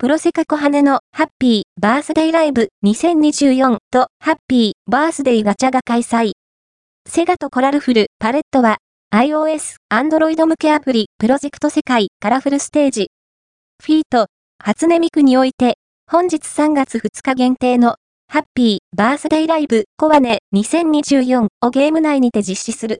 プロセカコハネのハッピーバースデイライブ2024とハッピーバースデイガチャが開催。セガとコラルフルパレットは iOS、Android 向けアプリプロジェクト世界カラフルステージ。フィート、初音ミクにおいて本日3月2日限定のハッピーバースデイライブコアネ2024をゲーム内にて実施する。